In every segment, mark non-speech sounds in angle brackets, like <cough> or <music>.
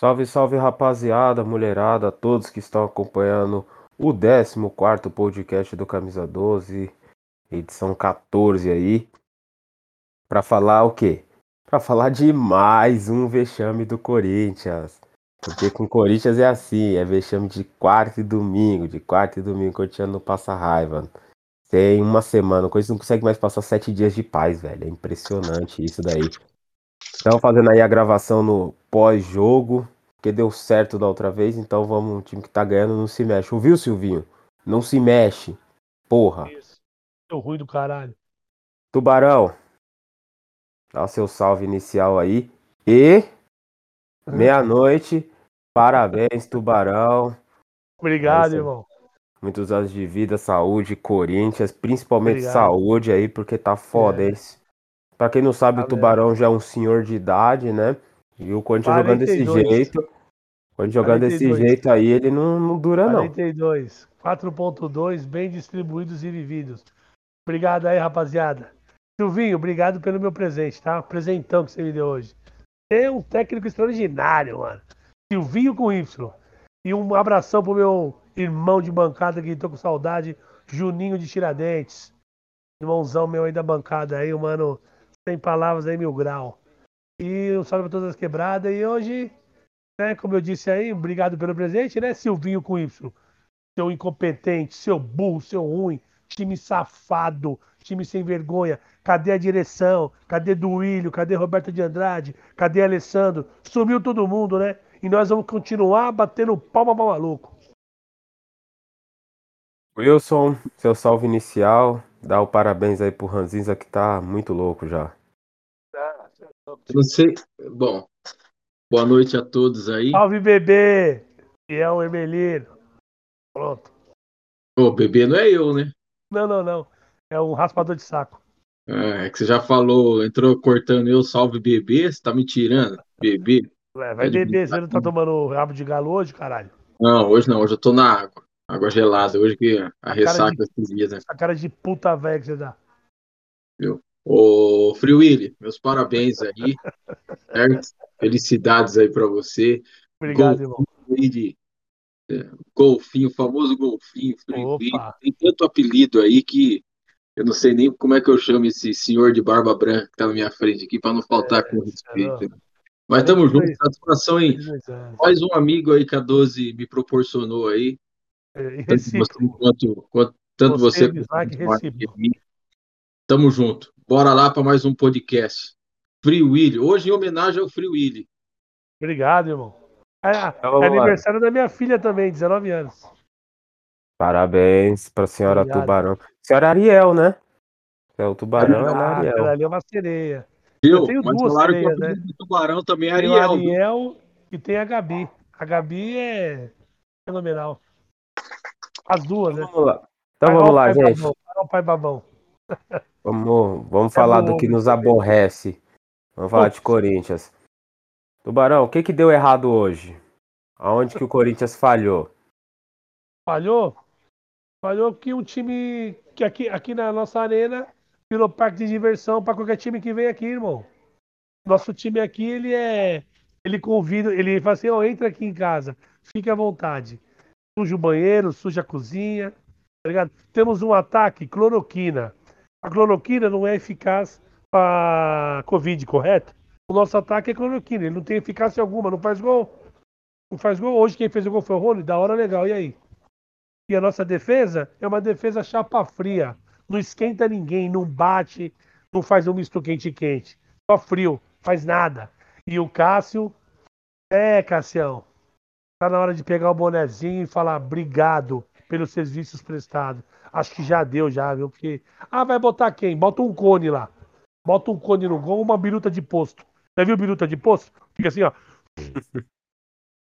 Salve, salve rapaziada, mulherada, todos que estão acompanhando o 14 podcast do Camisa 12, edição 14 aí. Pra falar o quê? Pra falar de mais um vexame do Corinthians. Porque com o Corinthians é assim, é vexame de quarta e domingo, de quarta e domingo, o Corinthians não passa raiva. Tem uma semana, o Corinthians não consegue mais passar sete dias de paz, velho. É impressionante isso daí. Estamos fazendo aí a gravação no pós-jogo, porque deu certo da outra vez, então vamos, o time que tá ganhando não se mexe. Ouviu, Silvinho? Não se mexe. Porra. Isso. Deu ruim do caralho. Tubarão. Dá o seu salve inicial aí. E meia-noite. Parabéns, Tubarão. Obrigado, É irmão. Muitos anos de vida, saúde, Corinthians, principalmente Obrigado. saúde aí, porque tá foda É. esse. Pra quem não sabe, o. Tubarão já é um senhor de idade, né? E o Corinthians jogando desse 42. jeito. Quando jogando desse 42. jeito aí, ele não, não dura, não. 42. 4.2, bem distribuídos e vividos. Obrigado aí, rapaziada. Silvinho, obrigado pelo meu presente, tá? Presentão que você me deu hoje. É um técnico extraordinário, mano. Silvinho com Y. E um abração pro meu irmão de bancada que tô com saudade, Juninho de Tiradentes. Irmãozão meu aí da bancada aí, um mano, sem palavras aí, mil grau. E um salve pra todas as quebradas. E hoje, né, como eu disse aí, obrigado pelo presente, né, Silvinho com Y. Seu incompetente, seu burro, seu ruim, time safado, time sem vergonha. Cadê a direção? Cadê Duílio? Cadê Roberto de Andrade? Cadê Alessandro? Sumiu todo mundo, né? E nós vamos continuar batendo palma pra maluco. Wilson, seu salve inicial. Dá o parabéns aí pro Ranzinza que tá muito louco já. Não sei. Bom, boa noite a todos aí. Salve, bebê! Fiel Emelino. Pronto. O bebê não é eu, né? Não, não, não. É um raspador de saco. É é que você já falou, entrou cortando eu, salve bebê, você tá me tirando? Bebê? Ué, vai É beber, você não tá tomando rabo de galo hoje, caralho? Não, hoje não, hoje eu tô na água. Água gelada, hoje que a cara ressaca de- dias, né? Essa cara de puta velha que você dá. Ô, Free Willy, meus parabéns aí, certo? Felicidades aí pra você. Obrigado, irmão. Aí de é, golfinho, o famoso golfinho, Free Opa. Willy. Tem tanto apelido aí que eu não sei nem como é que eu chamo esse senhor de barba branca que tá na minha frente aqui, pra não faltar com respeito. né? Mas tamo junto, satisfação em mais um amigo aí que a 12 me proporcionou aí. É, Tanto você quanto, quanto tanto Você, você quanto. Tamo junto. Bora lá para mais um podcast. Free Willy. Hoje em homenagem ao Free Willy. Obrigado, irmão. É, é aniversário da minha filha também, 19 anos. Parabéns pra senhora Obrigado. Tubarão. Senhora Ariel, né? É o Tubarão, ela é Ah, Ariel. aquela ali é uma sereia. Viu? tenho Mas duas sereias, do Tubarão também é Tem o Ariel. viu? Ariel e tem a Gabi. A Gabi é fenomenal. As duas, né? Vamos lá. Então Vai vamos lá, pai gente. babão, o pai babão. <laughs> Vamos, vamos falar do que nos aborrece. Vamos falar de Corinthians. Tubarão, o que que deu errado hoje? Aonde que o Corinthians falhou? Falhou? Falhou que um time que aqui, aqui na nossa arena virou parque de diversão para qualquer time que vem aqui, irmão. Nosso time aqui, ele é. Ele convida, ele fala assim: ó, entra aqui em casa, fique à vontade. Suja o banheiro, suja a cozinha, tá ligado? Temos um ataque, cloroquina. A cloroquina não é eficaz para Covid, correto? O nosso ataque é cloroquina, ele não tem eficácia alguma, não faz gol. Não faz gol. Hoje quem fez o gol foi o Rony, da hora legal, e aí? E a nossa defesa é uma defesa chapa fria. Não esquenta ninguém, não bate, não faz um misto quente-quente. Só frio, faz nada. E o Cássio, é, Cassião, tá na hora de pegar o bonezinho e falar obrigado pelos serviços prestados. Acho que já deu, já, viu? Porque. Ah, vai botar quem? Bota um cone lá. Bota um cone no gol, uma biruta de posto. Já viu biruta de posto? Fica assim, ó. <laughs>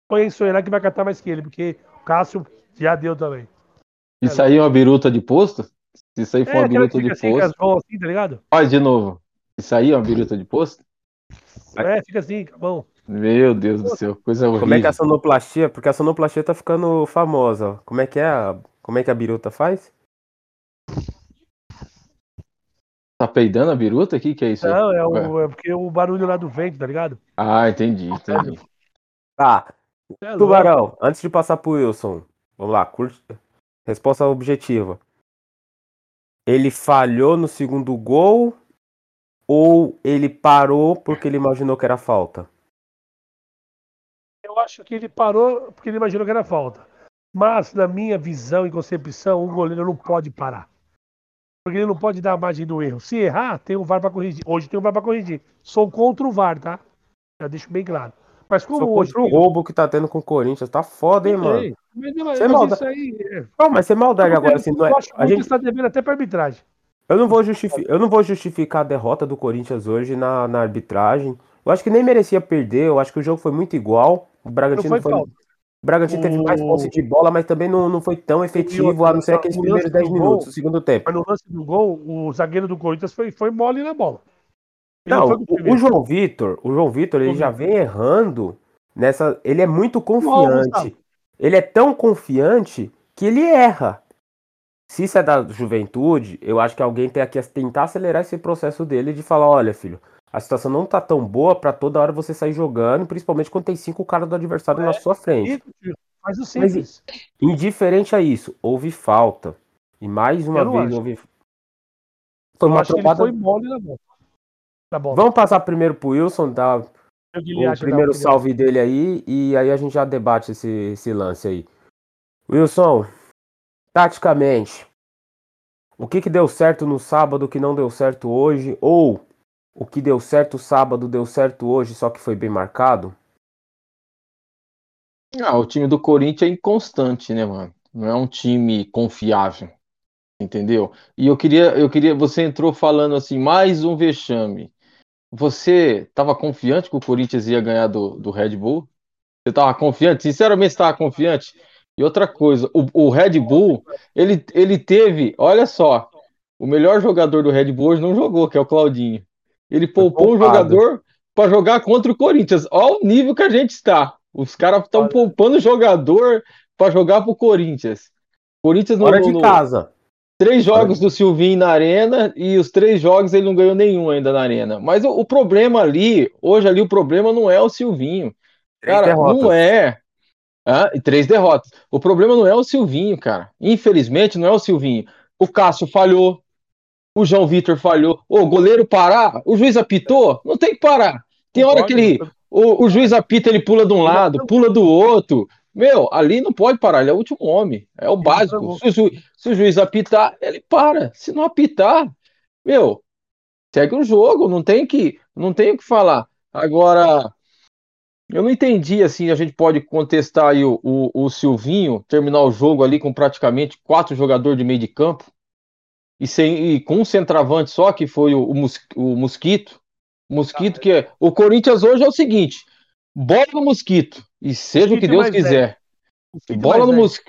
Põe isso aí lá que vai catar mais que ele, porque o Cássio já deu também. Isso aí é uma biruta de posto? Se isso aí for É, uma biruta de assim, posto, mãos assim, tá ligado? faz de novo. Isso aí é uma biruta de posto? É, fica assim, mão. Meu Deus do céu, coisa horrível. Como é que é a sonoplastia? Porque a sonoplastia tá ficando famosa. ó. Como é que é a, como é que a biruta faz? Tá peidando a biruta aqui? Que é isso aí? Não, é, o, é porque o barulho lá do vento, tá ligado? Ah, entendi, entendi. Tá. É Tubarão, antes de passar pro Wilson, vamos lá, curte. Resposta objetiva. Ele falhou no segundo gol ou ele parou porque ele imaginou que era falta? Eu acho que ele parou porque ele imaginou que era falta. Mas, na minha visão e concepção, o goleiro não pode parar. Porque ele não pode dar a margem do erro. Se errar, tem o VAR para corrigir. Hoje tem o VAR para corrigir. Sou contra o VAR, tá? Já deixo bem claro. Mas como Sou hoje. Contra o roubo que tá tendo com o Corinthians. Tá foda, hein, mano? Mas, mas, é maldade. Aí, é... Não, mas é maldade agora. Assim, não é... a gente está devendo até para arbitragem. Eu não, vou justificar, eu não vou justificar a derrota do Corinthians hoje na, na arbitragem. Eu acho que nem merecia perder. Eu acho que o jogo foi muito igual. O Bragantino foi, foi, o Bragantino teve mais posse de bola, mas também não, não foi tão efetivo, a não ser aqueles primeiros 10 minutos, o segundo tempo. Mas no lance do gol, o zagueiro do Corinthians foi, foi mole na bola. Ele não, o, o, João Vitor, o João Vitor, ele já vem errando nessa. Ele é muito confiante. Ele é tão confiante que ele erra. Se isso é da juventude, eu acho que alguém tem que tentar acelerar esse processo dele de falar, olha, filho, a situação não tá tão boa para toda hora você sair jogando, principalmente quando tem cinco caras do adversário é, na sua frente. Faz o simples. Mas, indiferente a isso, houve falta. E mais uma vez acho. houve. Foi uma tropada... foi mole na bola. Tá bom. Vamos passar primeiro pro Wilson, dar o primeiro salve dele aí, e aí a gente já debate esse, esse lance aí. Wilson, taticamente, o que, que deu certo no sábado que não deu certo hoje? Ou o que deu certo sábado deu certo hoje, só que foi bem marcado? Ah, o time do Corinthians é inconstante, né, mano? Não é um time confiável. Entendeu? E eu queria, eu queria, você entrou falando assim, mais um vexame. Você estava confiante que o Corinthians ia ganhar do, do Red Bull? Você estava confiante? Sinceramente, estava confiante? E outra coisa, o, o Red Bull, ele, ele teve, olha só, o melhor jogador do Red Bull hoje não jogou, que é o Claudinho. Ele poupou um jogador para jogar contra o Corinthians. Olha o nível que a gente está. Os caras estão poupando jogador para jogar para o Corinthians. Corinthians não Hora de casa. Três jogos do Silvinho na arena e os três jogos ele não ganhou nenhum ainda na arena. Mas o, o problema ali, hoje ali o problema não é o Silvinho. Três cara, derrotas. não é. Ah, e três derrotas. O problema não é o Silvinho, cara. Infelizmente não é o Silvinho. O Cássio falhou, o João Vitor falhou. O goleiro parar, o juiz apitou, não tem que parar. Tem hora que ele. O, o juiz apita, ele pula de um lado, pula do outro. Meu, ali não pode parar, ele é o último homem. É o básico. Se o, se o juiz apitar, ele para. Se não apitar, meu, segue o jogo, não tem que, não tem o que falar. Agora, eu não entendi assim, a gente pode contestar aí o, o, o Silvinho terminar o jogo ali com praticamente quatro jogadores de meio de campo e, sem, e com um centroavante só, que foi o, o, mos, o Mosquito. Mosquito, que é. O Corinthians hoje é o seguinte: bola no Mosquito, e seja o que Deus quiser. Bola no, mos,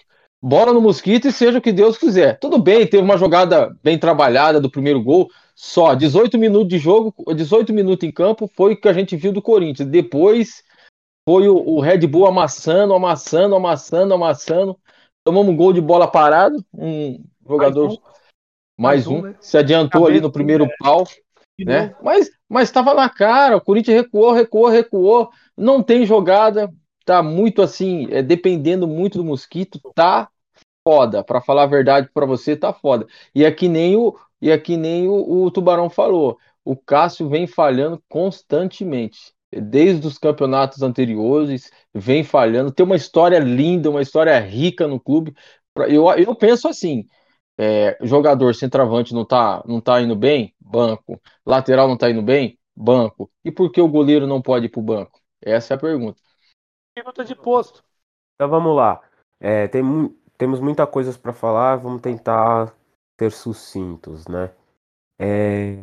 bola no Mosquito e seja o que Deus quiser. Tudo bem, teve uma jogada bem trabalhada do primeiro gol, só 18 minutos de jogo, 18 minutos em campo foi o que a gente viu do Corinthians. Depois foi o, o Red Bull amassando, amassando, amassando, amassando. Tomamos um gol de bola parada, um jogador mais, um, né? se adiantou ali no primeiro pau, né? Mas mas estava na cara, o Corinthians recuou, recuou, recuou, não tem jogada, tá muito assim, é, dependendo muito do Mosquito, tá foda, para falar a verdade para você, tá foda. E aqui é nem o e aqui é nem o, o Tubarão falou, o Cássio vem falhando constantemente desde os campeonatos anteriores, vem falhando. Tem uma história linda, uma história rica no clube. Eu, eu penso assim: é, jogador centroavante não tá, não tá indo bem? Banco. Lateral não tá indo bem? Banco. E por que o goleiro não pode ir pro banco? Essa é a pergunta. Pergunta de posto. Então vamos lá. É, tem, temos muita coisa para falar, vamos tentar ser sucintos, né? É,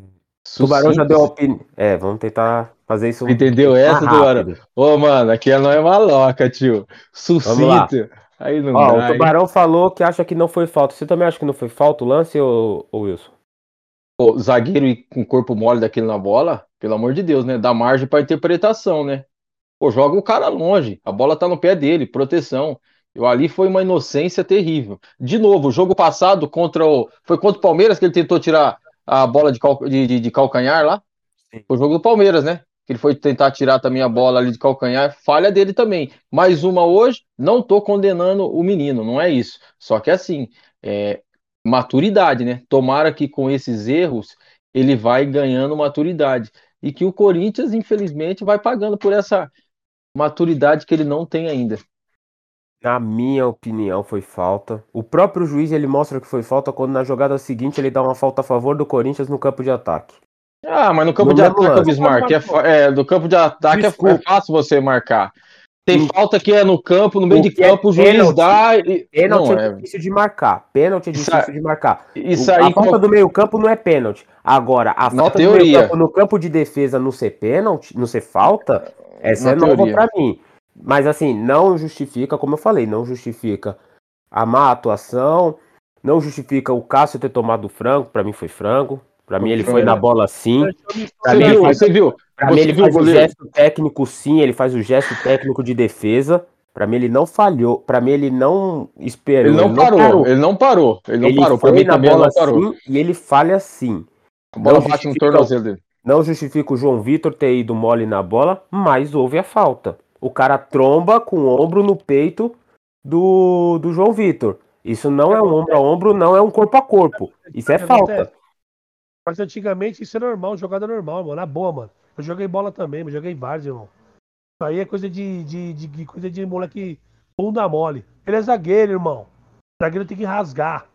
Tubarão já deu opinião. É, vamos tentar fazer isso. Entendeu essa, Tubarão? Ô, mano, aqui não é maloca, tio. Sucinto. Aí não Ó, dá, o Tubarão falou que acha que não foi falta. Você também acha que não foi falta o lance, ou, ou Wilson? O zagueiro e com corpo mole daquele na bola, pelo amor de Deus, né? Dá margem para interpretação, né? Pô, joga o cara longe. A bola tá no pé dele, proteção. Eu, ali foi uma inocência terrível. De novo, o jogo passado contra o. Foi contra o Palmeiras que ele tentou tirar a bola de, cal... de, de, de calcanhar lá? Sim. Foi o jogo do Palmeiras, né? Ele foi tentar tirar também a bola ali de calcanhar, falha dele também. Mais uma hoje, não estou condenando o menino, não é isso. Só que assim, é, maturidade, né? Tomara que com esses erros ele vai ganhando maturidade. E que o Corinthians, infelizmente, vai pagando por essa maturidade que ele não tem ainda. Na minha opinião, foi falta. O próprio juiz ele mostra que foi falta quando na jogada seguinte ele dá uma falta a favor do Corinthians no campo de ataque. Ah, mas no campo no de ataque, lance. Bismarck, é, é, do campo de ataque é, é, fácil você marcar. Tem falta que é no campo, no meio de é campo, o juiz dá. E... Pênalti não, é, é difícil de marcar. Pênalti é difícil isso, de marcar. Isso aí, a falta do meio-campo não é pênalti. Agora, a falta teoria. do meio-campo no campo de defesa não ser pênalti, não ser falta, essa Na é nova para mim. Mas assim, não justifica, como eu falei, não justifica a má atuação, não justifica o Cássio ter tomado o frango, para mim foi frango. Para mim ele foi na bola sim. Pra você mim, viu, faz, você viu? Pra mim ele faz o gesto técnico sim, ele faz o gesto técnico de defesa. Para mim ele não falhou, para mim ele não esperou. Ele não, ele parou, não parou, ele não parou, ele não ele parou. Para mim na bola não parou. Sim, e ele falha sim. A bola não bate no tornozelo dele. Não justifica o João Vitor ter ido mole na bola, mas houve a falta. O cara tromba com o ombro no peito do, do João Vitor. Isso não é um ombro a ombro, não é um corpo a corpo. Isso é falta. Mas antigamente isso é normal, jogada normal, mano. Na boa, mano. Eu joguei bola também, mas joguei vários, irmão. Isso aí é coisa de, de, de, de coisa de moleque bunda mole. Ele é zagueiro, irmão. O zagueiro tem que rasgar.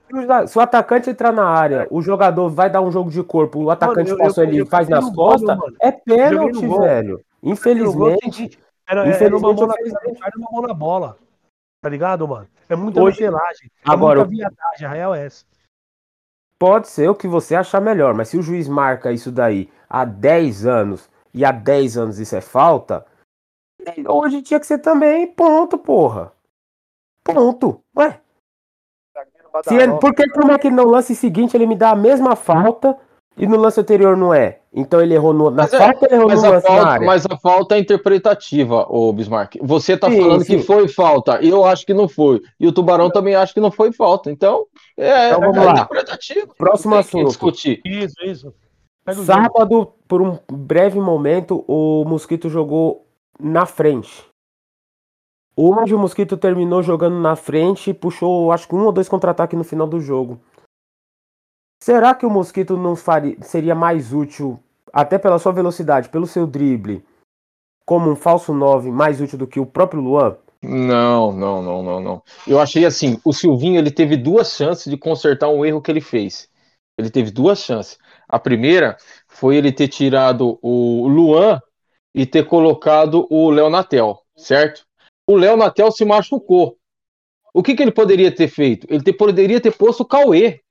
Se o atacante entrar na área, o jogador vai dar um jogo de corpo, o atacante mano, passou ele faz nas costas, gol, é pênalti, velho. Infelizmente. Era, infelizmente, era, uma mão na, era uma mão na bola. Tá ligado, mano? É muita Hoje, É agora, muita viadagem, a real é essa. Pode ser o que você achar melhor, mas se o juiz marca isso daí há 10 anos e há 10 anos isso é falta, hoje tinha que ser também ponto, porra. Ponto. Ué. Se ele, por que como é que no lance seguinte ele me dá a mesma falta e no lance anterior não é? Então ele errou no, na mas é, falta, é, ele errou mas no lance falta, Mas a falta é interpretativa, ô Bismarck. Você tá sim, falando sim. que foi falta, eu acho que não foi. E o Tubarão também acha que não foi falta. Então, é, então vamos é lá. interpretativo. Próximo assunto. Discutir. Isso, isso. Sábado, por um breve momento, o Mosquito jogou na frente. Hoje o Mosquito terminou jogando na frente e puxou, acho que um ou dois contra-ataques no final do jogo. Será que o Mosquito não faria, seria mais útil, até pela sua velocidade, pelo seu drible, como um falso 9 mais útil do que o próprio Luan? Não, não, não, não, não. Eu achei assim, o Silvinho ele teve duas chances de consertar um erro que ele fez. Ele teve duas chances. A primeira foi ele ter tirado o Luan e ter colocado o Léo Natel, certo? O Léo Natel se machucou. O que, que ele poderia ter feito? Ele poderia ter posto o Cauê.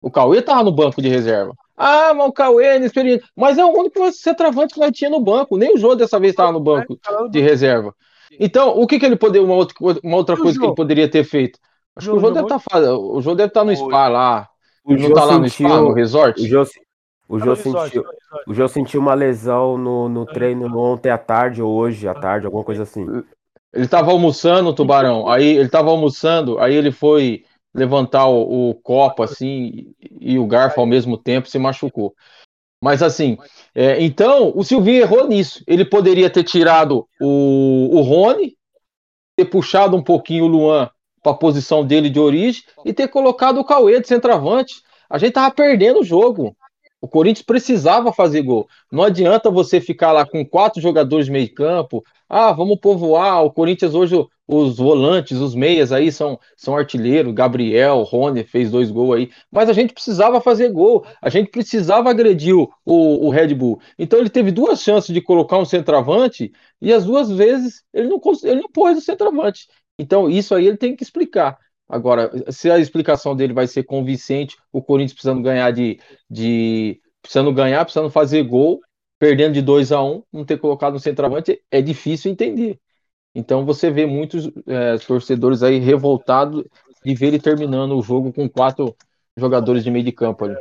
O Cauê tava no banco de reserva. Ah, mas o Cauê é inexperiente. Mas é o único centroavante que nós tinha no banco. Nem o João dessa vez estava no banco de reserva. Então, o que, que ele poderia. Uma outra, uma outra coisa que ele poderia ter feito? Acho que o João deve estar tá, o deve estar tá no spa lá. O João tá lá no spa, no resort? O João, o João, sentiu, o João sentiu uma lesão no, no treino ontem à tarde ou hoje à tarde, alguma coisa assim. Ele estava almoçando, o Tubarão. Aí ele estava almoçando, aí ele foi levantar o, o, copo assim e o garfo ao mesmo tempo se machucou. Mas assim, é, então o Silvinho errou nisso. Ele poderia ter tirado o, o Rony, ter puxado um pouquinho o Luan para a posição dele de origem e ter colocado o Cauê de centroavante. A gente tava perdendo o jogo. O Corinthians precisava fazer gol. Não adianta você ficar lá com quatro jogadores de meio campo. Ah, vamos povoar. O Corinthians hoje, os volantes, os meias aí são, são artilheiros. Gabriel, Rony fez dois gols aí. Mas a gente precisava fazer gol. A gente precisava agredir o, o, Red Bull. Então ele teve duas chances de colocar um centroavante e as duas vezes ele não, ele não pôs o centroavante. Então isso aí ele tem que explicar. Agora, se a explicação dele vai ser convincente, o Corinthians precisando ganhar de, de precisando ganhar, precisando fazer gol, perdendo de 2 a 1 um, não ter colocado no centroavante, é difícil entender. Então você vê muitos é, torcedores aí revoltados de ver ele terminando o jogo com quatro jogadores de meio de campo ali.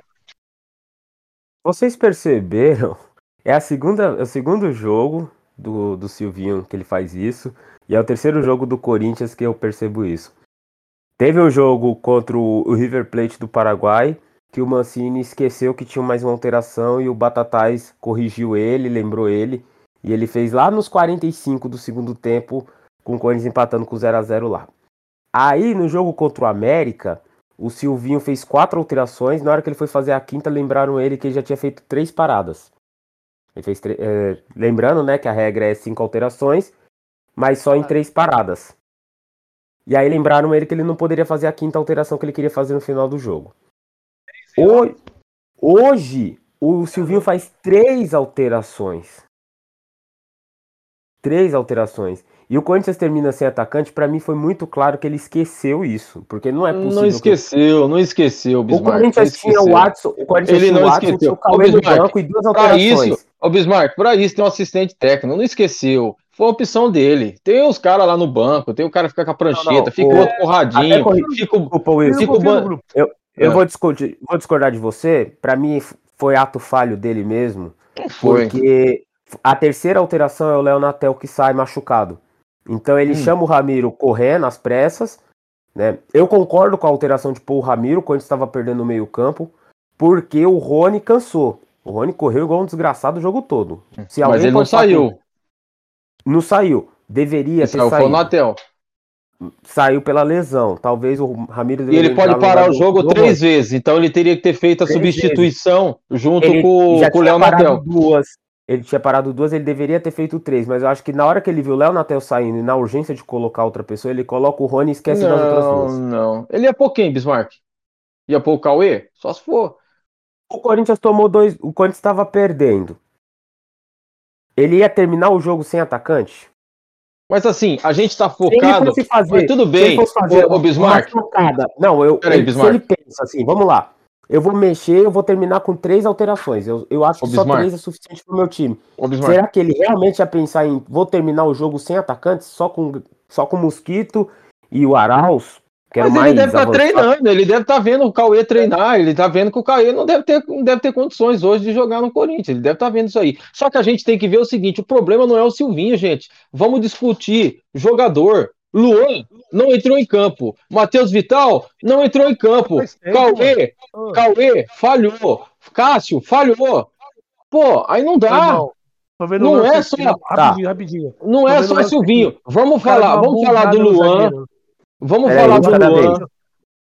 Vocês perceberam? É a segunda, é o segundo jogo do, do Silvinho que ele faz isso, e é o terceiro jogo do Corinthians que eu percebo isso. Teve um jogo contra o River Plate do Paraguai, que o Mancini esqueceu que tinha mais uma alteração e o Batatais corrigiu ele, lembrou ele, E ele fez lá nos 45 do segundo tempo, com o Corinthians empatando com 0 a 0 lá. Aí, no jogo contra o América, o Silvinho fez quatro alterações. Na hora que ele foi fazer a quinta, lembraram ele que ele já tinha feito três paradas. Ele fez é, lembrando, né, que a regra é cinco alterações, mas só em três paradas. E aí lembraram ele que ele não poderia fazer a quinta alteração que ele queria fazer no final do jogo. Hoje, hoje o Silvinho faz três alterações. Três alterações. E o Corinthians termina sem atacante, para mim foi muito claro que ele esqueceu isso, porque não é possível. Não esqueceu, que... não esqueceu, Bismarck. O Corinthians tinha o Watson, o Corinthians ele tinha não o Watson, esqueceu. o Cauê no banco e duas alterações. Isso, o Bismarck, para isso tem um assistente técnico, não esqueceu. Foi a opção dele. Tem os caras lá no banco, tem o cara que fica com a prancheta, não, não, fica o outro porradinho, fica o. Fica o eu eu é. vou, discutir, vou discordar de você, para mim foi ato falho dele mesmo, foi. porque a terceira alteração é o Léo Natel que sai machucado. Então ele hum. chama o Ramiro correndo às pressas. Né? Eu concordo com a alteração de pôr o Ramiro quando estava perdendo o meio-campo, porque o Rony cansou. O Rony correu igual um desgraçado o jogo todo. Se Mas ele não saiu. Não saiu. Deveria ter saiu. Foi. Saiu pela lesão. Talvez o Ramiro. E ele pode parar o jogo três vezes. Então ele teria que ter feito a três substituição vezes. junto ele com, com o Léo Natel. Duas. Ele tinha parado duas, ele deveria ter feito três, mas eu acho que na hora que ele viu o Léo Natel saindo e na urgência de colocar outra pessoa, ele coloca o Rony e esquece não, das outras duas. Não. Ele ia pôr quem, Bismarck? Ia pôr o Cauê? Só se for. O Corinthians tomou dois. O Corinthians estava perdendo. Ele ia terminar o jogo sem atacante? Mas assim, a gente tá focado. Se fazer, tudo bem, se fazer o, o Bismarck. Não, eu. Peraí, Bismarck. Se ele pensa assim, vamos lá. Eu vou mexer, eu vou terminar com três alterações. Eu, eu acho que só três é suficiente pro meu time. Será que ele realmente ia pensar em vou terminar o jogo sem atacantes, só com, só com o Mosquito e o Arauz? Mas mais ele deve estar tá treinando, ele deve estar tá vendo o Cauê treinar, ele está vendo que o Cauê não deve, ter, não deve ter condições hoje de jogar no Corinthians, ele deve estar tá vendo isso aí. Só que a gente tem que ver o seguinte: o problema não é o Silvinho, gente. Vamos discutir jogador. Luan não entrou em campo. Matheus Vital não entrou em campo. Cauê, Cauê falhou. Cássio falhou. Pô, aí não dá. Não é só. Rapidinho, rapidinho. Não é só Silvinho. Vamos falar, vamos falar do Luan. Vamos é, falar do Luan.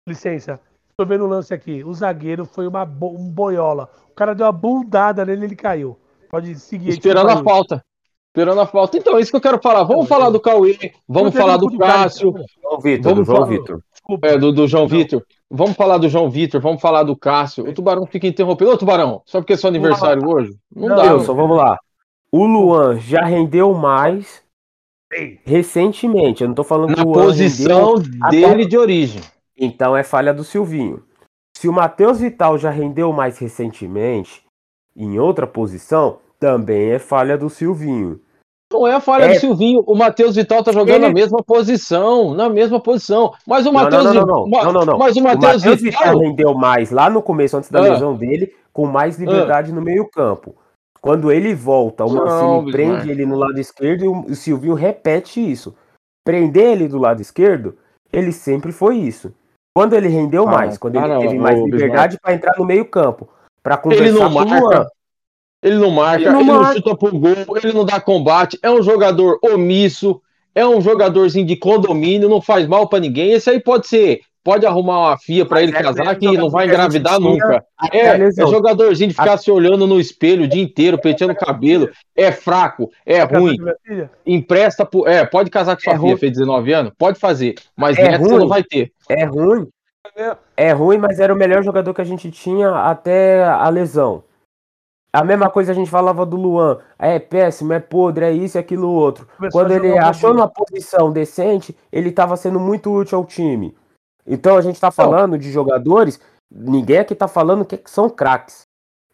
Licença. Tô vendo o lance aqui. O zagueiro foi uma bo um boiola. O cara deu uma bundada nele e ele caiu. Pode seguir. Esperando a falta. Esperando a falta. Então, é isso que eu quero falar. Vamos falar do Cauê, vamos falar do Cássio. João Vitor, vamos João Vitor. É, do, do João Vitor. Vamos falar do João Vitor, vamos falar do Cássio. O Tubarão fica interrompendo. Ô, Tubarão, só porque é seu aniversário não, hoje? Não, não dá. Wilson, vamos lá. O Luan já rendeu mais recentemente. Eu não tô falando Na posição dele até... de origem. Então é falha do Silvinho. Se o Matheus Vital já rendeu mais recentemente, em outra posição, também é falha do Silvinho. Não é a falha é... do Silvinho. O Matheus Vital tá jogando Ele... na mesma posição. Na mesma posição. Mas o Matheus não, não, não, não, não, não, Mas o Matheus Vital... Vital rendeu mais lá no começo, antes da ah. lesão dele, com mais liberdade ah. no meio-campo. Quando ele volta, o Mancini prende ele no lado esquerdo e o Silvinho repete isso. Prender ele do lado esquerdo, ele sempre foi isso. Quando ele rendeu ah, mais, quando ele teve mais liberdade para entrar no meio-campo, para conversar ele não marca, Luan, ele não marca, ele não, ele marca. não chuta pro gol, ele não dá combate, é um jogador omisso, é um jogadorzinho de condomínio, não faz mal para ninguém. Esse aí pode ser, pode arrumar uma fia para ele é casar que não vai engravidar nunca. É, é jogadorzinho de ficar se olhando no espelho o dia inteiro, penteando o cabelo. É fraco, é ruim. Empresta pro, é, pode casar com sua é filha, ruim. fez 19 anos, pode fazer, mas é neto você não vai ter. É ruim. É ruim, mas era o melhor jogador que a gente tinha até a lesão. A mesma coisa a gente falava do Luan. É péssimo, é podre, é isso, é aquilo outro. Começou Quando ele achou numa posição decente, ele estava sendo muito útil ao time. Então a gente está falando de jogadores. Ninguém aqui está falando que são craques.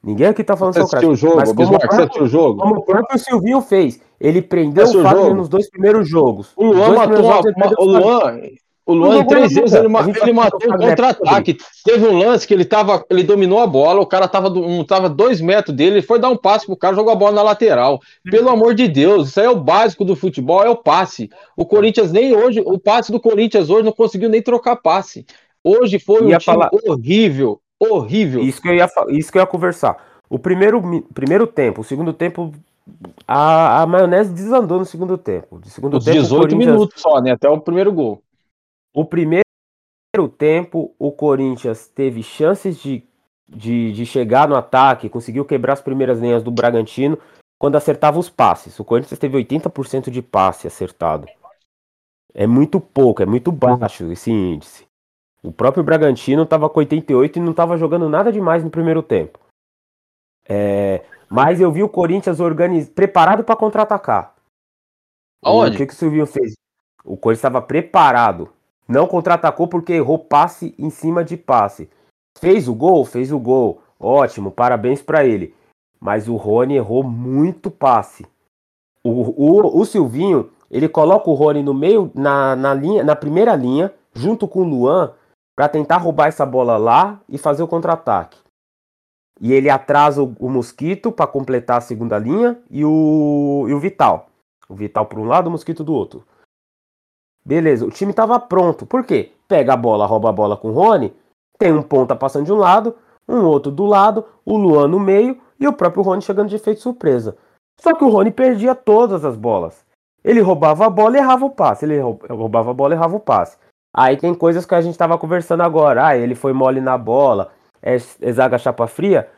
Ninguém aqui está falando que são craques. O jogo, mas como, o próprio, jogo. como o próprio Silvinho fez, ele prendeu o Fagner nos dois primeiros jogos. O Luan matou uma, uma, o Luan, o Luan, três vezes, ele, ele matou um contra-ataque. Teve um lance que ele tava, ele dominou a bola, o cara tava, um, tava dois metros dele, ele foi dar um passe pro cara, jogou a bola na lateral. Pelo amor de Deus, isso aí é o básico do futebol, é o passe. O Corinthians nem hoje, o passe do Corinthians hoje não conseguiu nem trocar passe. Hoje foi um time falar... horrível, horrível. Isso que eu ia, isso que eu ia conversar. O primeiro, primeiro tempo, o segundo tempo a, a maionese desandou no segundo tempo. De segundo Os tempo, 18 minutos só, né? Até o primeiro gol. O primeiro tempo, o Corinthians teve chances de, de, de chegar no ataque, conseguiu quebrar as primeiras linhas do Bragantino quando acertava os passes. O Corinthians teve 80% de passe acertado. É muito pouco, é muito baixo esse índice. O próprio Bragantino estava com 88 e não estava jogando nada demais no primeiro tempo. É, mas eu vi o Corinthians organiz... preparado para contra-atacar. Aonde? O que, que o Silvinho fez? O Corinthians estava preparado. Não contra-atacou porque errou passe em cima de passe. Fez o gol? Fez o gol. Ótimo, parabéns para ele. Mas o Rony errou muito passe. O, o, o Silvinho, ele coloca o Rony no meio, na, na, linha, na primeira linha, junto com o Luan, para tentar roubar essa bola lá e fazer o contra-ataque. E ele atrasa o, o Mosquito para completar a segunda linha e o, e o Vital. O Vital por um lado, o Mosquito do outro. Beleza, o time estava pronto. Por quê? Pega a bola, rouba a bola com o Rony, tem um ponta passando de um lado, um outro do lado, o Luan no meio e o próprio Rony chegando de efeito surpresa. Só que o Rony perdia todas as bolas. Ele roubava a bola e errava o passe. Ele roubava a bola e errava o passe. Aí tem coisas que a gente estava conversando agora. Ah, ele foi mole na bola, é, é zaga chapa fria.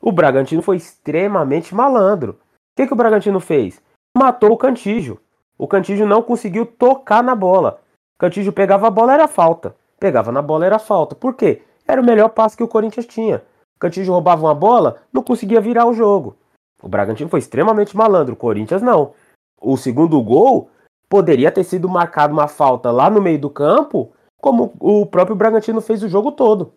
O Bragantino foi extremamente malandro. O que, que o Bragantino fez? Matou o Cantígio. O Cantígio não conseguiu tocar na bola. O Cantígio pegava a bola, era falta. Pegava na bola, era falta. Por quê? Era o melhor passe que o Corinthians tinha. O Cantígio roubava uma bola, não conseguia virar o jogo. O Bragantino foi extremamente malandro, o Corinthians não. O segundo gol poderia ter sido marcado uma falta lá no meio do campo, como o próprio Bragantino fez o jogo todo.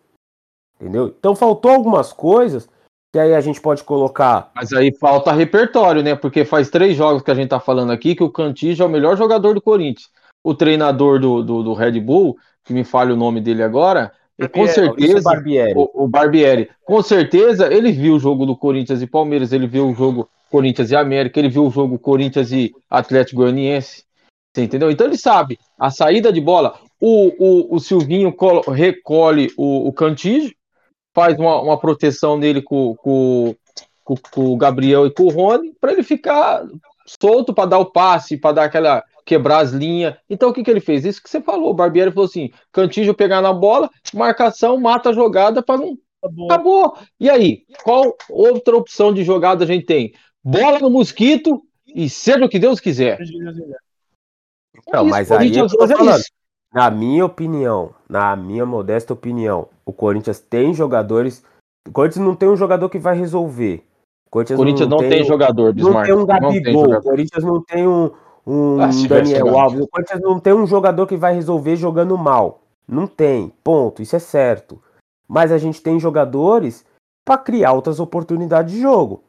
Entendeu? Então faltou algumas coisas que aí a gente pode colocar. Mas aí falta repertório, né? Porque faz três jogos que a gente tá falando aqui que o Cantígio é o melhor jogador do Corinthians. O treinador do, do, do Red Bull, que me falha o nome dele agora, e com certeza. Barbieri. O, o, Barbieri. Com certeza ele viu o jogo do Corinthians e Palmeiras, ele viu o jogo Corinthians e América, ele viu o jogo Corinthians e Atlético Goianiense. Você entendeu? Então ele sabe a saída de bola. O, o, o Silvinho recolhe o, o Cantígio, faz uma, uma proteção nele com, com, com, com, o Gabriel e com o Rony, para ele ficar solto para dar o passe, para dar aquela quebrar as linhas. Então o que, que ele fez? Isso que você falou. O Barbieri falou assim: Cantígio pegar na bola, marcação, mata a jogada para não. Acabou. Acabou. E aí, qual outra opção de jogada a gente tem? Bola no mosquito e seja o que Deus quiser. Não, mas aí eu tô falando, na minha opinião, na minha modesta opinião, o Corinthians tem jogadores. O Corinthians não tem um jogador que vai resolver. O Corinthians, Corinthians não, não, tem, jogador, Bismarck. Não tem um Gabigol. O Corinthians não tem um, um ah, Daniel Alves. O Corinthians não tem um jogador que vai resolver jogando mal. Não tem. Ponto. Isso é certo. Mas a gente tem jogadores para criar outras oportunidades de jogo.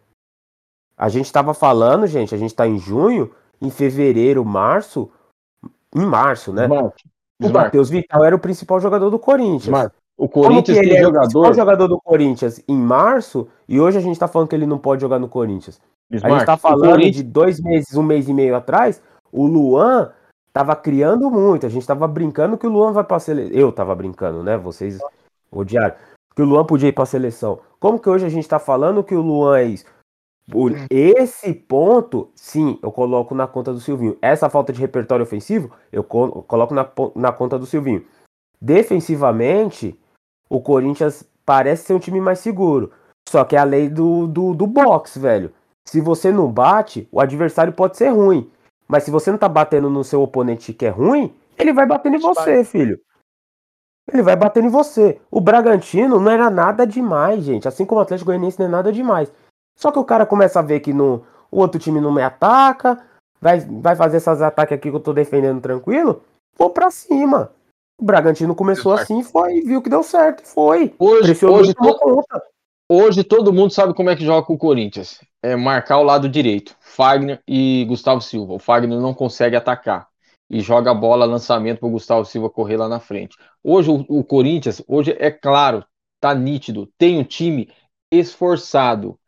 A gente estava falando, gente, a gente está em junho, em fevereiro, março, em março, né? O Matheus Vital era o principal jogador do Corinthians. O Corinthians tem é jogador. O jogador do Corinthians em março e hoje a gente tá falando que ele não pode jogar no Corinthians. Bismarck, a gente tá falando Corinthians... de dois meses, um mês e meio atrás, o Luan tava criando muito. A gente tava brincando que o Luan vai pra seleção. Eu tava brincando, né? Vocês odiaram. Que o Luan podia ir pra seleção. Como que hoje a gente tá falando que o Luan é isso? Hum. esse ponto, sim, eu coloco na conta do Silvinho. Essa falta de repertório ofensivo, eu coloco na, na conta do Silvinho. Defensivamente, o Corinthians parece ser um time mais seguro. Só que é a lei do, do, do box, velho. Se você não bate, o adversário pode ser ruim. Mas se você não tá batendo no seu oponente que é ruim, ele vai batendo em você, filho. Ele vai batendo em você. O Bragantino não era nada demais, gente. Assim como o Atlético Goianiense não é nada demais. Só que o cara começa a ver que no, o outro time não me ataca, vai, vai fazer esses ataques aqui que eu tô defendendo tranquilo, vou pra cima. O Bragantino começou assim, foi, viu que deu certo, foi. Hoje, hoje, to... hoje todo mundo sabe como é que joga com o Corinthians. É marcar o lado direito. Fagner e Gustavo Silva. O Fagner não consegue atacar e joga a bola, lançamento para o Gustavo Silva correr lá na frente. Hoje o, o, Corinthians, hoje é claro, tá nítido, tem um time esforçado,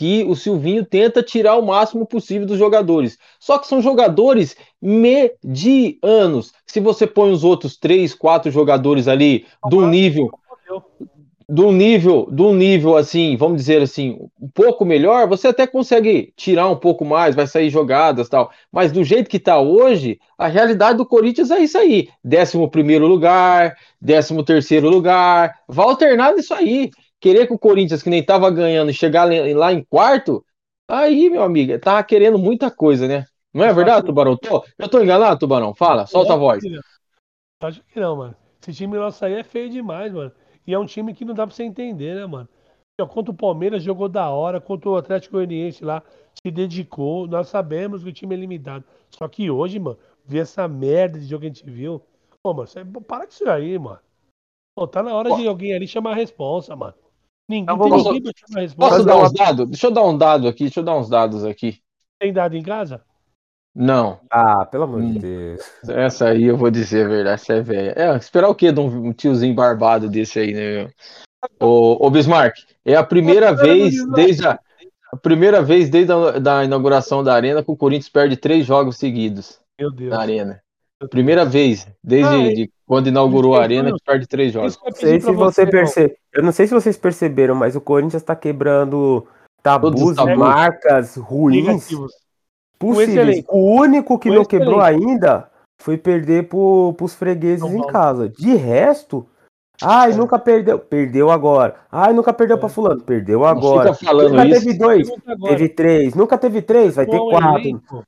que o Silvinho tenta tirar o máximo possível dos jogadores. Só que são jogadores medianos. Se você põe os outros três, quatro jogadores ali um nível do nível, do nível assim, vamos dizer assim, um pouco melhor, você até consegue tirar um pouco mais, vai sair jogadas tal. Mas do jeito que está hoje, a realidade do Corinthians é isso aí: 11 primeiro lugar, 13 terceiro lugar, vai alternar isso aí. Querer que o Corinthians, que nem estava ganhando, chegar lá em quarto, aí, meu amigo, tá querendo muita coisa, né? Não é verdade, Tubarão? Tô, eu tô enganado, Tubarão? Fala, solta a voz. Acho que não, mano. Esse time nosso aí é feio demais, mano. E é um time que não dá pra você entender, né, mano? Contra o Palmeiras jogou da hora, contra o Atlético Goianiense lá, se dedicou. Nós sabemos que o time é limitado. Só que hoje, mano, ver essa merda de jogo que a gente viu. Pô, mano, você, para com isso aí, mano. Pô, tá na hora Pô. de alguém ali chamar a responsa, mano. Ninguém responsa. Posso dar uns dados? Deixa eu dar um dado aqui, deixa eu dar uns dados aqui. Tem dado em casa? Não. Ah, pelo amor de hum. Deus. Essa aí eu vou dizer a verdade, essa é velha. É, esperar o quê de um tiozinho barbado desse aí, né, meu? Ô, ô Bismarck, é a primeira vez desde a, a, primeira vez desde a da inauguração da arena que o Corinthians perde três jogos seguidos. Meu Deus. Na arena. Primeira vez desde ah, de quando inaugurou a arena que perde três jogos. Não sei se você percebe. Eu não sei se vocês perceberam, mas o Corinthians está quebrando tabus, marcas ruins. Possíveis. O único que não quebrou ainda foi perder pro, pros fregueses em casa. De resto, ai, nunca perdeu. Perdeu agora. Ai, nunca perdeu é. pra fulano. Perdeu agora. nunca isso. teve dois. Teve três. Nunca teve três, vai ter quatro. Elenco.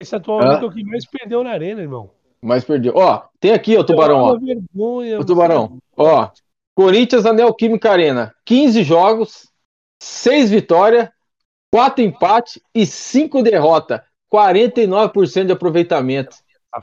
Esse atual é o que mais perdeu na arena, irmão. Mais perdeu. Ó, tem aqui, ó, Tubarão, ó. Vergonha, o Tubarão. Ó, Corinthians, Anel Química Arena. 15 jogos, 6 vitórias, 4 empates e 5 derrotas. 49% de aproveitamento.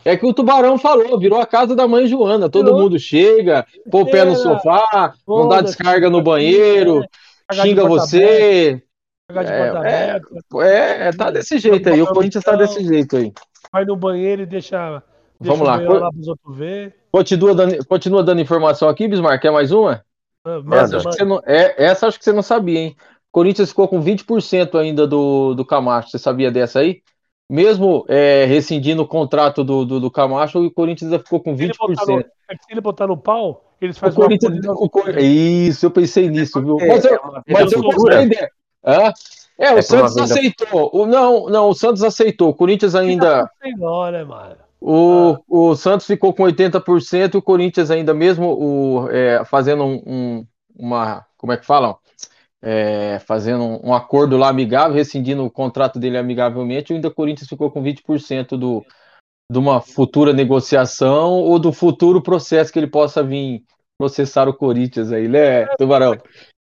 É que o Tubarão falou, virou a casa da mãe Joana. Todo mundo chega, põe o pé no sofá, não dá descarga no banheiro, xinga você. É, é, é, tá desse jeito aí. O Corinthians tá desse jeito aí. Vai no banheiro e deixa. Deixa Vamos lá. lá ver. Continua, dando, continua dando informação aqui, Bismarck. Quer mais uma? Ah, essa, acho que você não, é, essa acho que você não sabia, hein? Corinthians ficou com 20% ainda do, do Camacho. Você sabia dessa aí? mesmo é, rescindindo o contrato do, do, do, Camacho, o Corinthians ainda ficou com 20%. Se ele, no, se ele botar no pau, eles fazem o Corinthians, uma... o, Isso, eu pensei nisso, viu? Mas eu, mas eu gostei dele. É, é, o é Santos aceitou. O, não, não, o Santos aceitou. O Corinthians ainda. Não, né, mano? O, ah. o Santos ficou com 80%, o Corinthians ainda mesmo o, é, fazendo um, um, uma. Como é que falam? é, fazendo um, um, acordo lá amigável, rescindindo o contrato dele amigavelmente, ainda o Corinthians ficou com 20% do, de uma futura negociação ou do futuro processo que ele possa vir processar o Corinthians aí, né, Tubarão?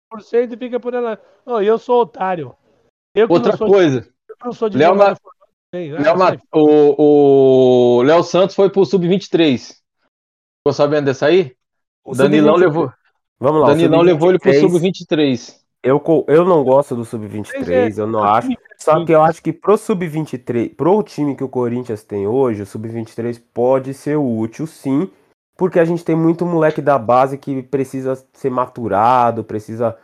Por cento fica por ela. Oh, eu sou otário. Eu Outra coisa. De, eu não sou de Léo, Ma... Léo Ma... o, o Léo Santos foi pro Sub-23. Ficou sabendo dessa aí? O Danilão levou. Vamos lá. Danilão levou ele pro Sub-23. Eu, eu não gosto do Sub-23, é, eu não acho. Só que eu acho que pro Sub-23, pro time que o Corinthians tem hoje, o Sub-23 pode ser útil sim, porque a gente tem muito moleque da base que precisa ser maturado, precisa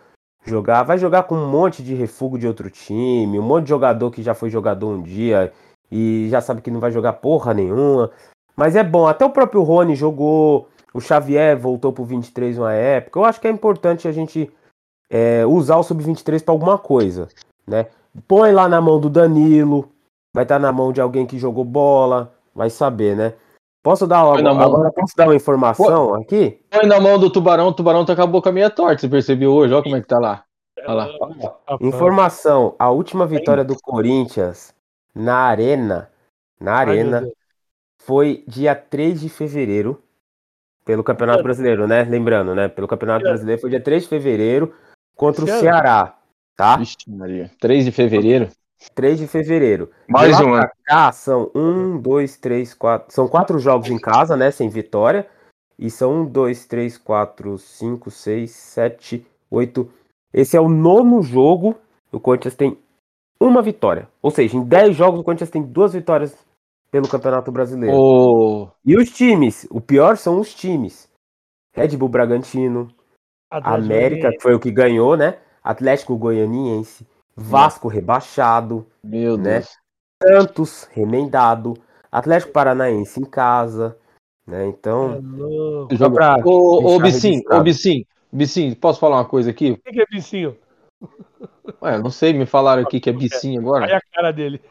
jogar. Vai jogar com um monte de refúgio de outro time, um monte de jogador que já foi jogador um dia e já sabe que não vai jogar porra nenhuma. Mas é bom, até o próprio Rony jogou, o Xavier voltou pro 23 uma época. Eu acho que é importante a gente é, usar o sub-23 para alguma coisa, né? Põe lá na mão do Danilo, vai estar tá na mão de alguém que jogou bola, vai saber, né? Posso dar agora, agora posso dar uma informação aqui? Põe na mão do Tubarão, o Tubarão tá com a boca meio torta, você percebeu hoje? Olha como é que tá lá. Olha lá. Informação, a última vitória do Corinthians na Arena, na Arena, foi dia 3 de fevereiro, pelo Campeonato Brasileiro, né? Lembrando, né? Pelo Campeonato Brasileiro foi dia 3 de fevereiro contra Esse o Ceará, tá? Vixe, Maria. 3 de fevereiro? 3 de fevereiro. Mais um. Cá são um, dois, três, quatro. São quatro jogos em casa, né? Sem vitória. E são um, dois, três, quatro, cinco, seis, sete, oito. Esse é o nono jogo. O Corinthians tem uma vitória. Ou seja, em 10 jogos o Corinthians tem duas vitórias pelo Campeonato Brasileiro. Oh. E os times? O pior são os times. Red Bull Bragantino, América, que foi o que ganhou, né? Atlético Goianiense, Vasco rebaixado, Meu né? Deus. Santos remendado, Atlético Paranaense em casa, né? Então, é pra ô, ô Bicim, ô Bicim, Bicinho, posso falar uma coisa aqui? O que, que é Bicinho? Ué, não sei, me falaram aqui que é Bicinho agora. Olha a cara dele.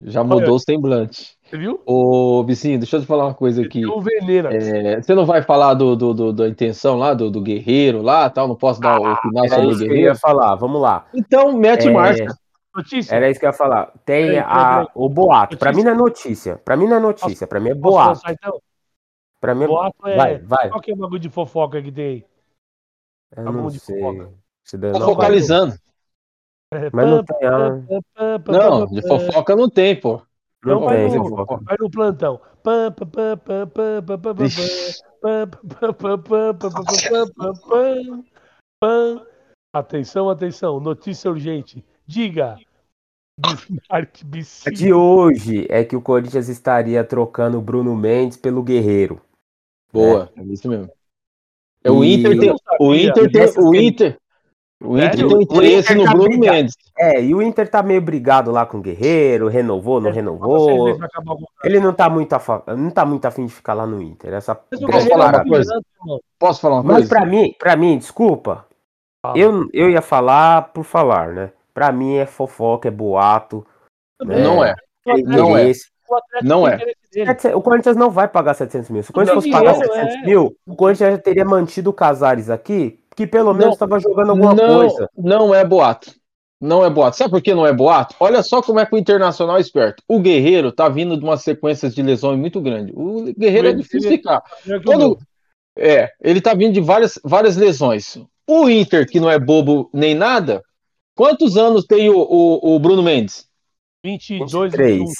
Já mudou o semblante. Você viu? Ô, Bicinho, deixa eu te falar uma coisa aqui. O veneno. É, você não vai falar do, do, do, da intenção lá, do, do guerreiro lá tal? Não posso dar ah, o final sobre o guerreiro? Que eu ia falar, vamos lá. Então, mete é... marcha. Notícia. Era isso que eu ia falar. Tem a, o boato. Para mim não é notícia. Para mim não é notícia. Para mim é boato. Para então? Pra mim é... Boato é... Vai, vai. Qual que é o bagulho de fofoca que tem? Eu não sei. Tô focalizando. Mas não tem. Não, de fofoca não tem, pô. Não, vai, no, vai no plantão. Atenção, atenção. Notícia urgente. Diga. A de hoje é que o Corinthians estaria trocando o Bruno Mendes pelo Guerreiro. Boa, é, é isso mesmo. É, o Inter tem, o Inter tem, o Inter, o Inter tem interesse no tá Bruno brigado. Mendes. É, e o Inter tá meio brigado lá com o Guerreiro, renovou, não é, renovou. Ele não tá muito a, não tá muito afim de ficar lá no Inter. Essa Posso falar uma coisa? Posso falar uma Mas coisa? Mas para mim, para mim, desculpa. Eu, eu ia falar por falar, né? Para mim é fofoca, é boato. Né? Não é. Não é. Não é. O Corinthians não vai pagar 700 mil. Se o Corinthians fosse pagar 700 é. mil, o Corinthians já teria mantido o Casares aqui, que pelo menos estava jogando alguma não, coisa. Não é boato. Não é boato. Sabe por que não é boato? Olha só como é que o Internacional é esperto. O Guerreiro tá vindo de uma sequência de lesões muito grande. O Guerreiro é difícil ficar. Todo... É, ele tá vindo de várias, várias lesões. O Inter, que não é bobo nem nada, quantos anos tem o, o, o Bruno Mendes? 22 23.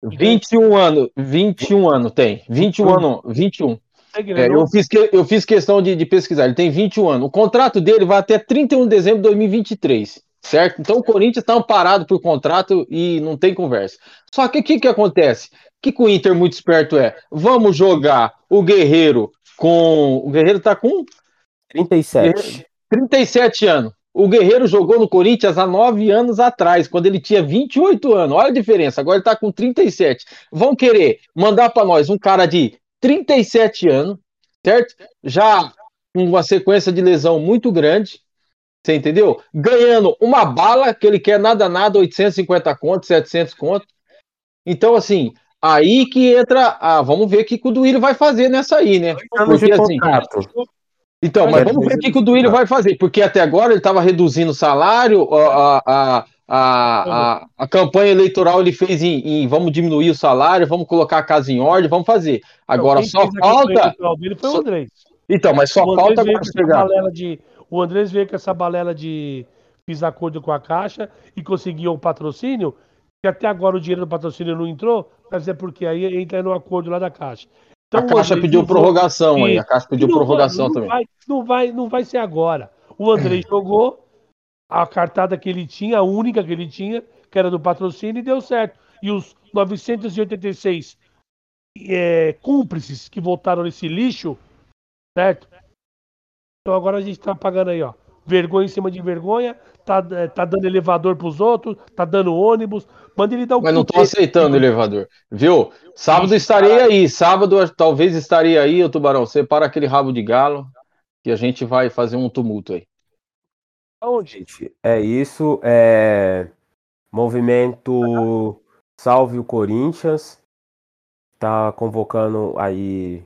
21 anos, 21 anos tem. 21 anos, 21. É, eu, fiz que, eu fiz questão de, de, pesquisar, ele tem 21 anos. O contrato dele vai até 31 de dezembro de 2023, certo? Então o Corinthians está amparado por contrato e não tem conversa. Só que o que, que acontece? O que, que o Inter muito esperto é? Vamos jogar o Guerreiro com. O Guerreiro tá com. 37. 37 anos. O Guerreiro jogou no Corinthians há nove anos atrás, quando ele tinha 28 anos. Olha a diferença, agora ele está com 37. Vão querer mandar para nós um cara de 37 anos, certo? Já com uma sequência de lesão muito grande, você entendeu? Ganhando uma bala que ele quer nada, nada, 850 contos, 700 contos. Então, assim, aí que entra. Ah, vamos ver o que o Duílio vai fazer nessa aí, né? Porque, assim, então, mas vamos ver o que, que o Duílio vai fazer, porque até agora ele estava reduzindo o salário, a, a, a, a, a campanha eleitoral ele fez em, em, vamos diminuir o salário, vamos colocar a casa em ordem, vamos fazer. Agora só falta. Dele foi o Andrés. Então, mas só falta agora chegar. De, o Andrés veio com essa balela de fiz acordo com a Caixa e conseguiu o patrocínio, que até agora o dinheiro do patrocínio não entrou, mas é porque aí entra no acordo lá da Caixa. Então, a Caixa pediu prorrogação aí, a Caixa pediu prorrogação não também. Vai, não, vai, não vai ser agora. O André <clears throat> jogou a cartada que ele tinha, a única que ele tinha, que era do patrocínio, e deu certo. E os 986 é, cúmplices que voltaram nesse lixo, certo? Então agora a gente tá pagando aí, ó. Vergonha em cima de vergonha, tá, é, tá dando elevador pros outros, tá dando ônibus, Manda ele dar o Mas não tô aceitando o elevador. Viu? Sábado estarei aí. Sábado talvez estarei aí, ô Tubarão. Separa aquele rabo de galo que a gente vai fazer um tumulto aí. Aonde? Gente, é isso. É... Movimento Salve o Corinthians. Tá convocando aí,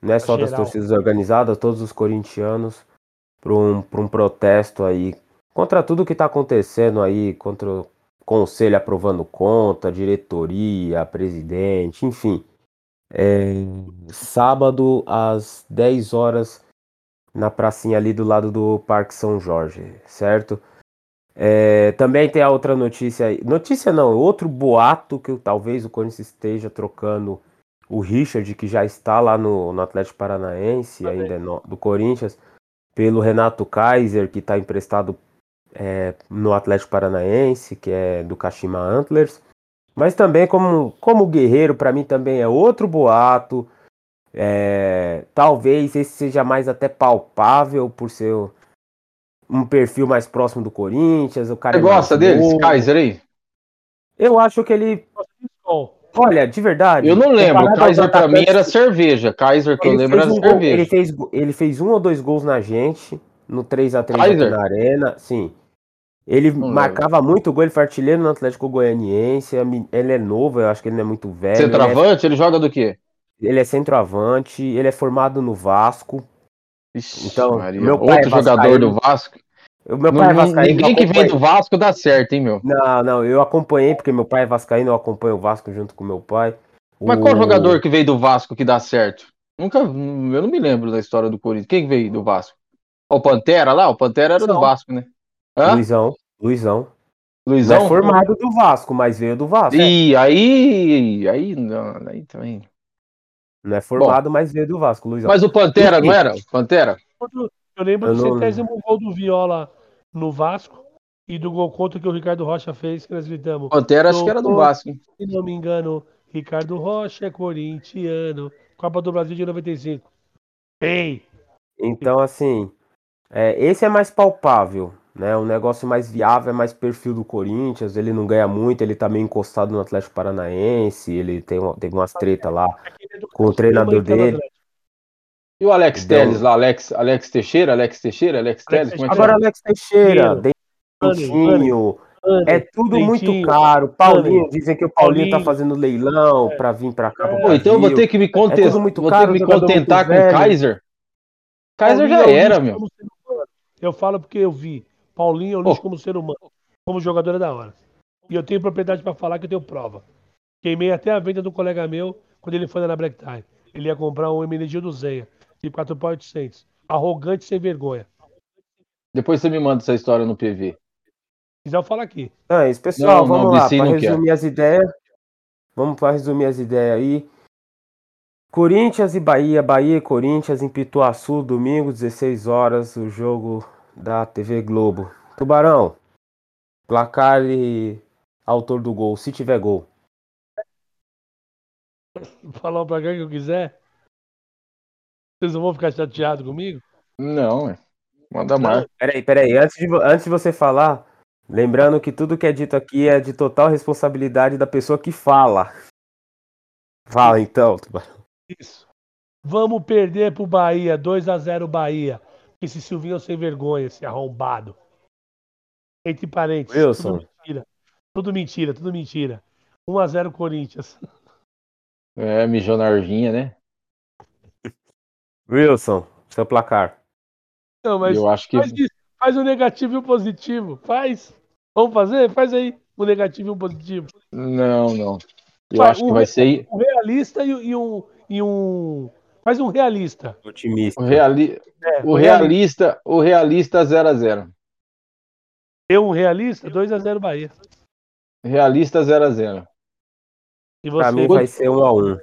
não é só das torcidas organizadas, todos os corintianos para um, um protesto aí contra tudo que está acontecendo aí, contra conselho aprovando conta, diretoria, presidente, enfim. É, sábado às 10 horas na pracinha ali do lado do Parque São Jorge, certo? É, também tem a outra notícia aí. Notícia não, outro boato que talvez o Corinthians esteja trocando o Richard, que já está lá no, no Atlético Paranaense, ainda é no, do Corinthians, pelo Renato Kaiser, que está emprestado é, no Atlético Paranaense, que é do Kashima Antlers. Mas também como, como guerreiro, para mim também é outro boato. É, talvez esse seja mais até palpável por ser um perfil mais próximo do Corinthians. O cara Você é gosta dele, esse Kaiser aí? Eu acho que ele. Olha, de verdade. Eu não lembro. Kaiser pra mim era cerveja. Kaiser que eu lembro era um cerveja. Gol, ele, fez, ele fez um ou dois gols na gente, no 3x3 na arena. Sim. Ele não marcava lembro. muito gol, ele foi artilheiro no Atlético Goianiense. Ele é novo, eu acho que ele não é muito velho. Centroavante? Ele, é... ele joga do quê? Ele é centroavante, ele é formado no Vasco. Ixi, então, meu pai outro é jogador do Vasco. O meu pai é vascaíno. Ninguém que vem do Vasco dá certo, hein, meu? Não, não, eu acompanhei porque meu pai é vascaíno, eu acompanho o Vasco junto com meu pai. Mas o... qual jogador que veio do Vasco que dá certo? Nunca, eu não me lembro da história do Corinthians. Quem veio do Vasco? O Pantera lá? O Pantera era do Vasco, né? Hã? Luizão, Luizão. Luizão? Não é formado do Vasco, mas veio do Vasco. E é. aí, aí, não, aí também. Não é formado, Bom, mas veio do Vasco, Luizão. Mas o Pantera, não era? Pantera? Eu lembro eu do não... centésimo gol do Viola no Vasco e do gol contra que o Ricardo Rocha fez, que nós gritamos. Pantera acho que era do Vasco. Se não me engano, Ricardo Rocha é corintiano. Copa do Brasil de 95. Ei! Então, assim, é, esse é mais palpável, né? O negócio mais viável é mais perfil do Corinthians. Ele não ganha muito, ele tá meio encostado no Atlético Paranaense. Ele tem, teve umas treta lá com o treinador dele. E o Alex então, Teles lá, Alex, Alex Teixeira, Alex Teixeira, Alex Teles, como é Agora Alex Teixeira, Dentinho, é tudo muito caro. Paulinho, dizem que o Paulinho, tá fazendo leilão é. para vir para cá. É. Então eu vou ter que me, é vou caro, ter que me contentar com o Kaiser. Kaiser já é era, meu. Eu falo porque eu vi. Paulinho eu lixo oh. como ser humano. Como jogador é da hora. E eu tenho propriedade para falar que eu tenho prova. Queimei até a venda do colega meu quando ele foi na Black Tie. Ele ia comprar um MNG do Zeia de 4.800. Arrogante sem vergonha. Depois você me manda essa história no PV. Se quiser eu falo aqui. É isso, pessoal. Não, vamos não, lá, para resumir quer. as ideias. Vamos para resumir as ideias aí. Corinthians e Bahia, Bahia e Corinthians em Pituaçu, domingo, 16 horas, o jogo da TV Globo. Tubarão, placar e autor do gol, se tiver gol. <laughs> Falar pra quem que eu quiser? Vocês não vão ficar chateados comigo? Não, é. Manda mais. Peraí, peraí. Antes de, antes de você falar, lembrando que tudo que é dito aqui é de total responsabilidade da pessoa que fala. Fala então, Tubarão. Isso. Vamos perder pro Bahia, 2 a 0 Bahia. Esse Silvinho é sem vergonha, esse arrombado. Entre parênteses. Wilson. Tudo mentira. Tudo mentira, tudo mentira. 1 a 0 Corinthians. É, mijou na arvinha, né? <laughs> Wilson, seu placar. Não, mas eu acho que... faz, faz o negativo e o positivo. Faz. Vamos fazer? Faz aí o negativo e o positivo. Não, não. Eu faz, acho que vai ser. Um realista e, e, um, e um. Faz um realista. Otimista. O, reali... É, o realista, o realista 0x0. Eu, um realista, 2x0 Bahia. Realista 0x0. E você? Pra mim vai ser 1x1.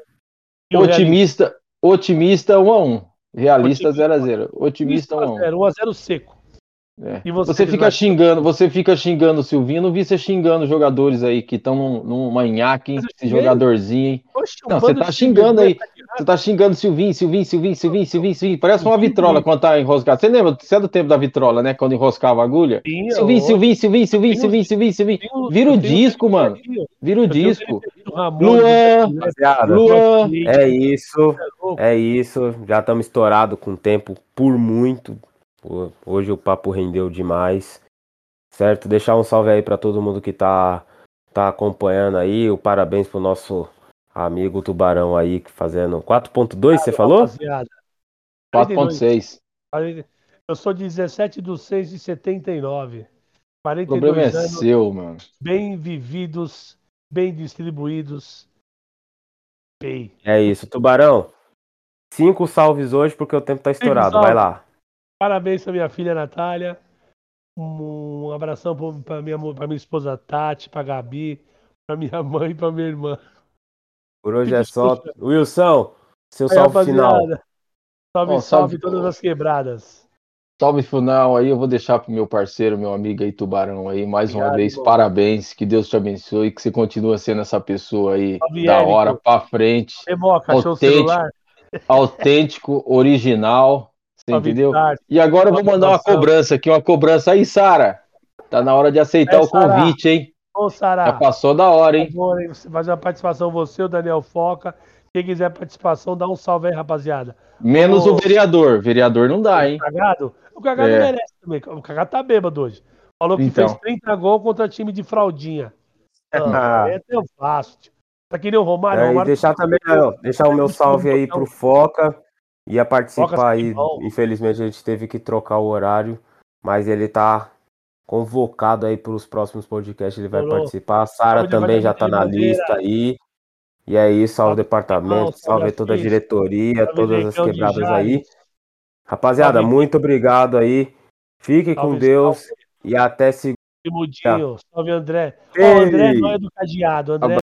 Otimista, Otimista 1 a 1 Realista 0 a 0 Otimista 1 a 1 1 a 0 seco. É. E você, você fica vai... xingando, você fica xingando o Silvinho, não vi você xingando jogadores aí que estão num, num manhaque, esse jogadorzinho. Oxe, não, você tá xingando aí. Você tá xingando Silvinho, Silvinho, Silvinho, Silvinho, Silvinho, Silvinho. Parece uma vitrola quando tá enroscado. Você lembra? Você é do tempo da vitrola, né? Quando enroscava a agulha? Sim, Silvinho, Silvinho, Silvinho, Silvinho, Silvinho, Silvinho, Silvinho. Vira o disco, mano. Vira o disco. Luan, Luan. É isso, é isso. Já estamos estourados com o tempo por muito. Hoje o papo rendeu demais. Certo? Deixar um salve aí para todo mundo que tá, tá acompanhando aí. O parabéns pro nosso amigo Tubarão aí fazendo 4.2, você falou? 4.6. Eu sou 17 de 6 de 79. 42 o problema é anos, seu, mano. Bem vividos, bem distribuídos. Bem. É isso, Tubarão. Cinco salves hoje porque o tempo tá estourado. Vai lá. Parabéns pra minha filha Natália. Um abração pra minha, pra minha esposa Tati, pra Gabi, pra minha <laughs> mãe e pra minha irmã. Por hoje é só. Wilson, seu aí, salve final. Salve, Bom, salve, salve todas as quebradas. Salve final aí, eu vou deixar pro meu parceiro, meu amigo aí, Tubarão aí, mais Obrigado, uma vez, bom. parabéns, que Deus te abençoe, que você continue sendo essa pessoa aí, salve, da Érico. hora pra frente, Democa, autêntico, autêntico, original, você entendeu? E agora eu vou mandar uma cobrança aqui, uma cobrança aí, Sara, tá na hora de aceitar é, o convite, hein? Ô, Sará. Já passou da hora, hein? Favor, hein? Fazer uma participação, você, o Daniel Foca. Quem quiser participação, dá um salve aí, rapaziada. Menos Ô, o vereador. Vereador não dá, hein? O cagado? O cagado é. merece também. O cagado tá bêbado hoje. Falou que então. fez 30 gols contra time de fraldinha. <laughs> Ah, é teu fácil. Tá que nem o Romário. É, Romário e deixar também, ó, deixar o meu salve aí pro Foca. Ia participar aí. Infelizmente a gente teve que trocar o horário. Mas ele tá convocado aí para os próximos podcasts. Ele vai Olô. participar. A Sara também já tá na lista aí. E é isso, salve o departamento, salve toda a diretoria, todas as quebradas aí. Rapaziada, muito obrigado aí. Fique com Deus e até segunda. Salve André. André não é do cadeado, André